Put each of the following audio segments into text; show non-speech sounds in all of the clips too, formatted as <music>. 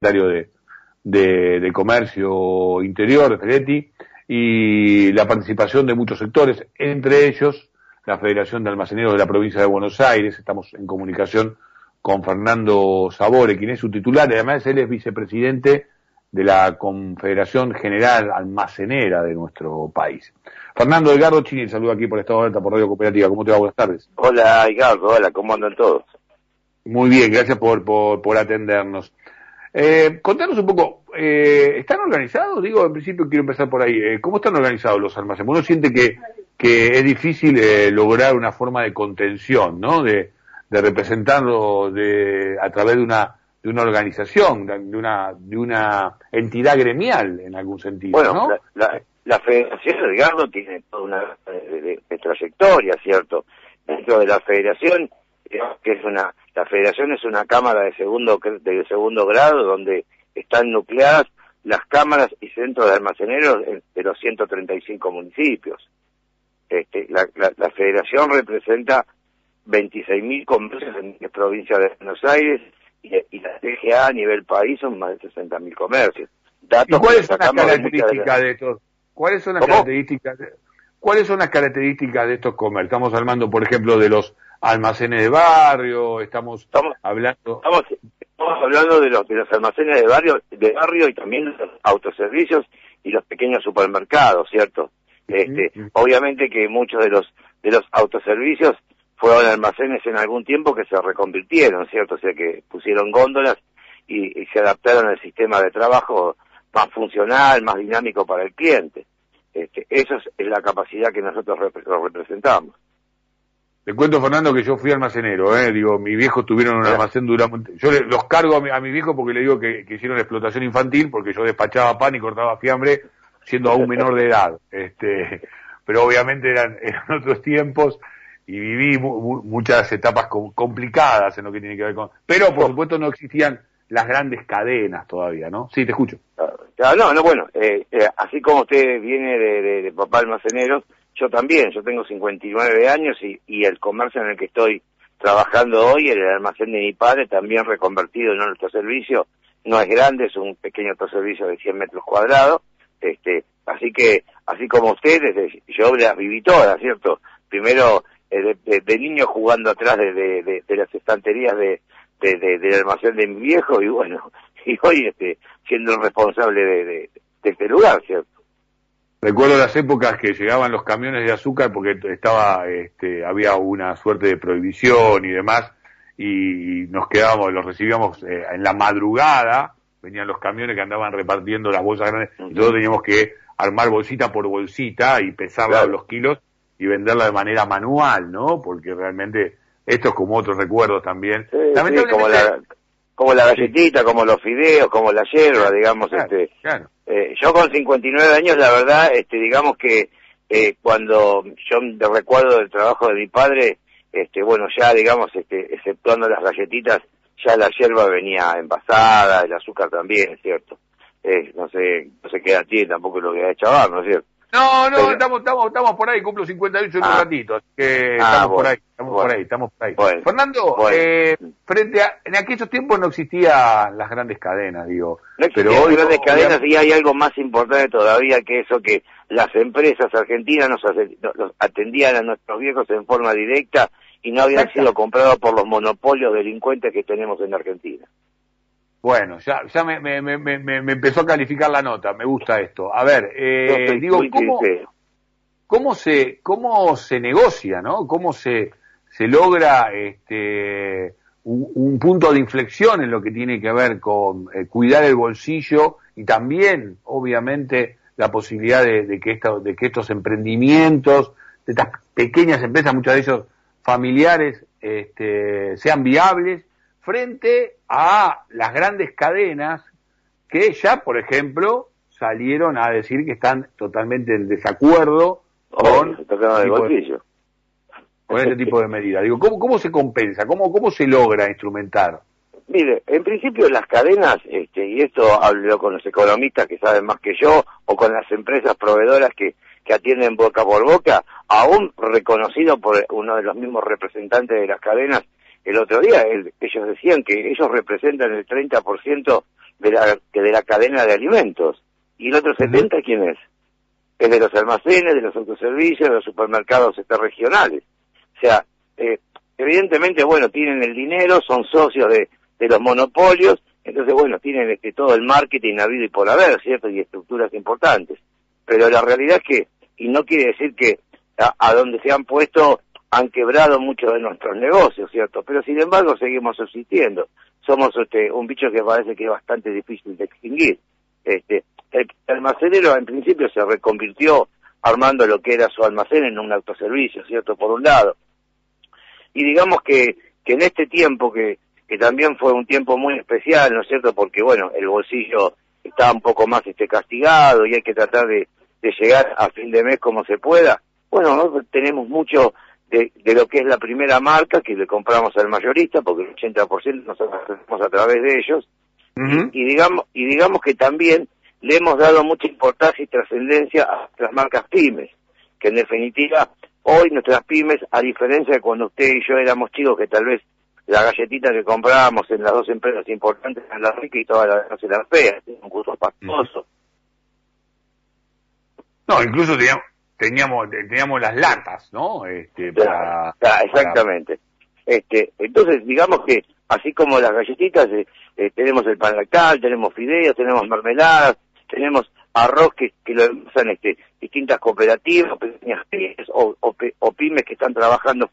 de, de, de Comercio Interior, de Feletti, y la participación de muchos sectores, entre ellos la Federación de Almaceneros de la provincia de Buenos Aires. Estamos en comunicación con Fernando Sabore, quien es su titular, además él es vicepresidente de la Confederación General Almacenera de nuestro país. Fernando Edgardo Chini, saludo aquí por Estado de Alta, por Radio Cooperativa. ¿Cómo te va? Buenas tardes. Hola, Edgardo. Hola, ¿cómo andan todos? Muy bien, gracias por, por, por atendernos. Eh, contanos un poco, eh, ¿están organizados? Digo, en principio quiero empezar por ahí. Eh, ¿Cómo están organizados los almacenes? Uno siente que, que es difícil eh, lograr una forma de contención, ¿no? De, de representarlo de, a través de una de una organización, de una de una entidad gremial en algún sentido. Bueno, ¿no? la, la, la Federación Edgardo tiene toda una de, de, de trayectoria, ¿cierto? Dentro de la Federación que es una la federación es una cámara de segundo de segundo grado donde están nucleadas las cámaras y centros de almaceneros de los 135 municipios. Este, la, la, la federación representa 26.000 comercios en la provincia de Buenos Aires y, y, la TGA a nivel país son más de 60.000 comercios. Datos ¿Y cuáles son las características de, de estos? ¿Cuáles son las ¿Cómo? características? De, ¿Cuáles son las características de estos comercios? Estamos hablando, por ejemplo, de los almacenes de barrio, estamos, estamos hablando... Estamos, estamos, hablando de los, de los almacenes de barrio, de barrio y también de los autoservicios y los pequeños supermercados, ¿cierto? Este, uh -huh. Obviamente que muchos de los, de los autoservicios fueron almacenes en algún tiempo que se reconvirtieron, ¿cierto? O sea que pusieron góndolas y, y se adaptaron al sistema de trabajo más funcional, más dinámico para el cliente. Este, esa es la capacidad que nosotros rep representamos. Te cuento, Fernando, que yo fui almacenero, ¿eh? Digo, mi viejo tuvieron un almacén durante... Yo le, los cargo a mi, a mi, viejo porque le digo que, que, hicieron explotación infantil, porque yo despachaba pan y cortaba fiambre siendo aún menor de edad. Este, pero obviamente eran, eran otros tiempos y viví mu, mu, muchas etapas com complicadas en lo que tiene que ver con... Pero, por supuesto, no existían las grandes cadenas todavía, ¿no? Sí, te escucho. Ah, no, no, bueno, eh, eh, así como usted viene de, de, de papá almacenero, yo también, yo tengo 59 años y, el comercio en el que estoy trabajando hoy, el almacén de mi padre, también reconvertido en un autoservicio, no es grande, es un pequeño autoservicio de 100 metros cuadrados, este, así que, así como ustedes, yo las viví todas, ¿cierto? Primero, eh, de, niño jugando atrás de, las estanterías de, del almacén de mi viejo y bueno, <laughs> y hoy este, siendo responsable de, de este lugar, ¿cierto? Recuerdo las épocas que llegaban los camiones de azúcar porque estaba, este, había una suerte de prohibición y demás, y nos quedábamos, los recibíamos eh, en la madrugada, venían los camiones que andaban repartiendo las bolsas grandes, uh -huh. y todos teníamos que armar bolsita por bolsita y pesarla claro. los kilos y venderla de manera manual, ¿no? Porque realmente esto es como otros recuerdos también. Sí, sí, como la, como la galletita, como los fideos, como la hierba, digamos, claro, este, claro. Eh, yo con 59 años, la verdad, este, digamos que eh, cuando yo recuerdo del trabajo de mi padre, este, bueno, ya, digamos, este, exceptuando las galletitas, ya la hierba venía envasada, el azúcar también, es cierto. Eh, no sé, no sé qué edad tiene, tampoco lo que ha chavar, ¿no es cierto? No, no, Pero... estamos, estamos, estamos por ahí, cumplo 58 en ah. un ratito, así que ah, estamos bueno, por ahí, estamos bueno, por ahí, estamos por ahí. Bueno, Fernando, eh, frente a, en aquellos tiempos no existían las grandes cadenas, digo. No pero hoy grandes cadenas y hay algo más importante todavía que eso que las empresas argentinas nos, nos atendían a nuestros viejos en forma directa y no habían Exacto. sido comprados por los monopolios delincuentes que tenemos en Argentina. Bueno, ya, ya me, me, me, me, empezó a calificar la nota, me gusta esto. A ver, eh, digo, ¿cómo, ¿cómo, se, ¿cómo se negocia, no? ¿Cómo se, se logra este, un, un, punto de inflexión en lo que tiene que ver con eh, cuidar el bolsillo y también, obviamente, la posibilidad de, de, que esta, de que estos emprendimientos, de estas pequeñas empresas, muchas de ellos familiares, este, sean viables frente a las grandes cadenas que ya, por ejemplo, salieron a decir que están totalmente en desacuerdo con, con este tipo de medidas. Digo, ¿cómo, cómo se compensa? ¿Cómo, ¿Cómo se logra instrumentar? Mire, en principio las cadenas, este, y esto hablo con los economistas que saben más que yo, o con las empresas proveedoras que, que atienden boca por boca, aún reconocido por uno de los mismos representantes de las cadenas, el otro día ellos decían que ellos representan el 30% de la, que de la cadena de alimentos. ¿Y el otro 70 quién es? Es de los almacenes, de los autoservicios, de los supermercados este, regionales. O sea, eh, evidentemente, bueno, tienen el dinero, son socios de, de los monopolios, entonces, bueno, tienen este, todo el marketing habido y por haber, ¿cierto? Y estructuras importantes. Pero la realidad es que, y no quiere decir que a, donde se han puesto han quebrado muchos de nuestros negocios, ¿cierto? Pero sin embargo seguimos subsistiendo. Somos este, un bicho que parece que es bastante difícil de extinguir. Este, el almacenero en principio se reconvirtió armando lo que era su almacén en un autoservicio, ¿cierto? Por un lado. Y digamos que, que en este tiempo, que, que también fue un tiempo muy especial, ¿no es cierto? Porque, bueno, el bolsillo está un poco más este, castigado y hay que tratar de, de llegar a fin de mes como se pueda. Bueno, nosotros tenemos mucho de, de, lo que es la primera marca que le compramos al mayorista, porque el 80% nos hacemos a través de ellos, y, digamos y digamos que también le hemos dado mucha importancia y trascendencia a las marcas pymes, que en definitiva hoy nuestras pymes, a diferencia de cuando usted y yo éramos chicos, que tal vez la galletita que comprábamos en las dos empresas importantes en la rica y todas las demás eran feas, un gusto pastoso. No, incluso teníamos, teníamos, teníamos las latas, ¿no? Este, para, exactamente. Este, entonces, digamos que así como las galletitas, eh, eh, tenemos el pan lactal, tenemos fideos, tenemos mermeladas, tenemos arroz que, lo usan este, distintas cooperativas, pequeñas o, o, pymes que están trabajando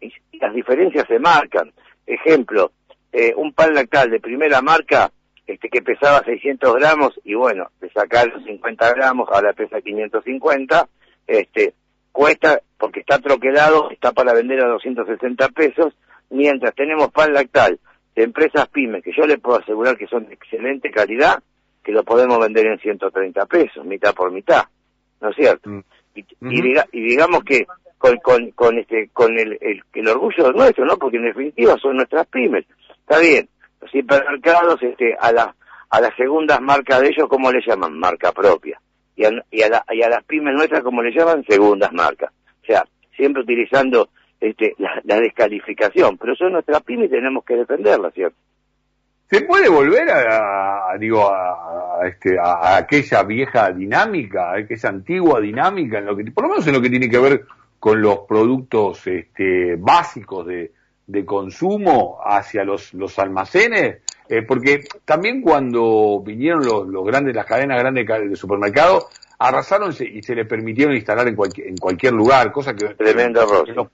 y las diferencias se marcan. Ejemplo, eh, un pan lactal de primera marca este que pesaba 600 gramos y bueno, de sacar los 50 gramos, ahora pesa 550, este, cuesta, porque está troquelado, está para vender a 260 pesos, mientras tenemos pan lactal de empresas pymes, que yo le puedo asegurar que son de excelente calidad, que lo podemos vender en 130 pesos, mitad por mitad, ¿no es cierto? Mm. Y, y, digamos que con, con, con, este, con el, el, el orgullo nuestro, ¿no? Porque en definitiva son nuestras pymes. Está bien, los hipermercados, este, a las a las segundas marcas de ellos, ¿cómo le llaman? Marca propia y a, y a, las pymes nuestras, como le llaman, segundas marcas. O sea, siempre utilizando este, la, descalificación, pero son nuestras pymes y tenemos que defenderlas, ¿cierto? ¿Se puede volver a, digo, a, este, a, aquella vieja dinámica, a aquella antigua dinámica, en lo que, por lo menos en lo que tiene que ver con los productos este, básicos de, de consumo hacia los, los almacenes? Eh, porque también cuando vinieron los, los grandes, las cadenas grandes de supermercados, arrasaron y se le permitieron instalar en, cualquier, en cualquier lugar, cosa que... Tremendo error.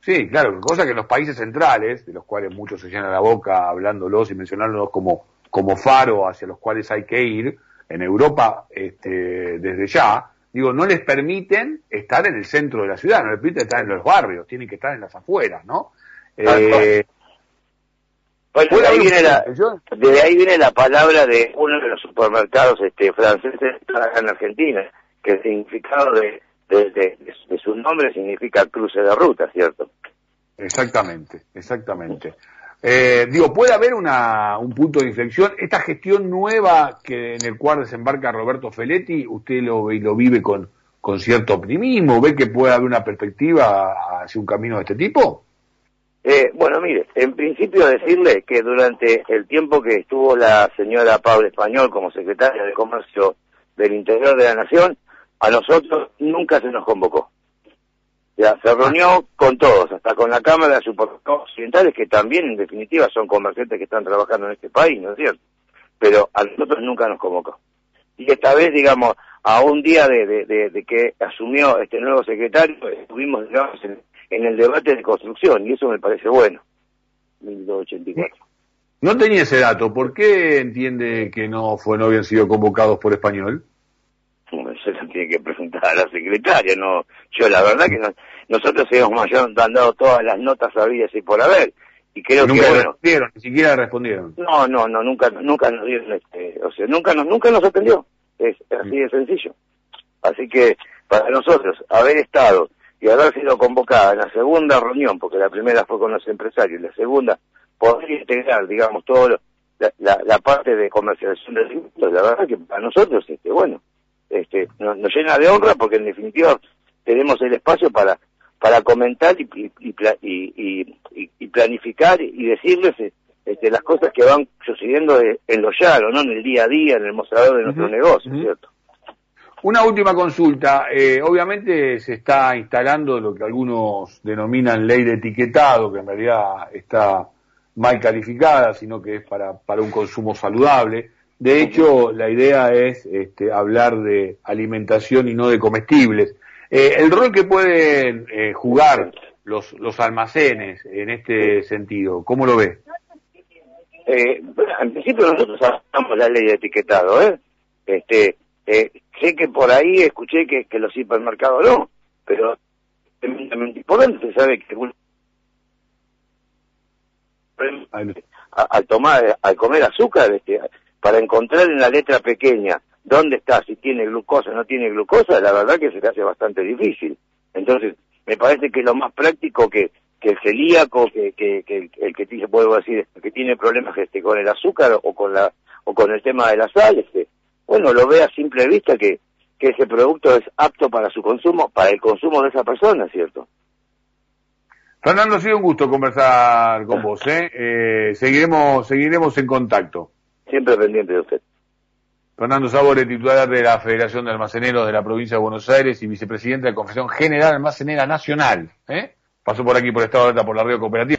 Sí, claro, cosa que en los países centrales, de los cuales muchos se llenan la boca hablándolos y mencionándolos como, como faro hacia los cuales hay que ir, en Europa, este, desde ya, digo, no les permiten estar en el centro de la ciudad, no les permiten estar en los barrios, tienen que estar en las afueras, ¿no? Eh, bueno, de ahí, viene la, de ahí viene la palabra de uno de los supermercados este, franceses en Argentina, que el significado de, de, su nombre significa cruce de ruta, ¿cierto? Exactamente, exactamente. Eh, digo, ¿puede haber una, un punto de inflexión? Esta gestión nueva que en el cual desembarca Roberto Feletti, ¿usted lo, lo vive con, con cierto optimismo? ¿Ve que puede haber una perspectiva hacia un camino de este tipo? Eh, bueno, mire, en principio decirle que durante el tiempo que estuvo la señora Pablo Español como secretaria de Comercio del Interior de la Nación, a nosotros nunca se nos convocó. Ya se reunió con todos, hasta con la Cámara de Supermercados Occidentales, que también en definitiva son comerciantes que están trabajando en este país, ¿no es cierto? Pero a nosotros nunca nos convocó. Y esta vez, digamos, a un día de, de que asumió este nuevo secretario, estuvimos, digamos, en, en el debate de construcción, y eso me parece bueno. 1984. No tenía ese dato. ¿Por qué entiende que no fue no habían sido convocados por español? Eso lo tiene que a la secretaria. No, yo la verdad que no, nosotros hemos dado todas las notas habidas y por haber. Y creo nunca que respondieron, ni siquiera respondieron. No, no, no, nunca, nunca nos dieron, este, o sea, nunca nos, nunca nos atendió. Es así de sencillo. Así que para nosotros haber estado y haber sido convocada en la segunda reunión, porque la primera fue con los empresarios, y la segunda podría integrar, digamos, todo la, parte de comercialización de alimentos, la verdad que para nosotros, este, bueno, este, nos, llena de honra porque en definitiva tenemos el espacio para para comentar y, y, y, y planificar y decirles este, las cosas que van sucediendo en lo llano, ¿no? En el día a día, en el mostrador de nuestro negocio, ¿cierto? Una última consulta. Eh, obviamente se está instalando lo que algunos denominan ley de etiquetado, que en realidad está mal calificada, sino que es para, para un consumo saludable. De hecho, la idea es este, hablar de alimentación y no de comestibles. Eh, el rol que pueden eh, jugar los, los almacenes en este sentido, ¿cómo lo ve? Eh, en principio nosotros hacemos la ley de etiquetado, ¿eh? Este, eh, sé que por ahí escuché que, que los hipermercados no, pero importante se sabe que al tomar, al comer azúcar, este, para encontrar en la letra pequeña dónde está, si tiene glucosa o no tiene glucosa, la verdad que se le hace bastante difícil. Entonces, me parece que es lo más práctico que, el celíaco, que, el que se puedo decir, que tiene problemas este, con el azúcar o con la o con el tema de la sal, este, bueno, lo ve a simple vista que, que ese producto es apto para su consumo, para el consumo de esa persona, ¿cierto? Fernando, ha sido un gusto conversar con vos, ¿eh? eh seguiremos, seguiremos en contacto. Siempre pendiente de usted. Fernando Sabore, titular de la Federación de Almaceneros de la provincia de Buenos Aires y vicepresidente de la Confesión General Almacenera Nacional. ¿eh? Pasó por aquí, por Estado de por la Río Cooperativa.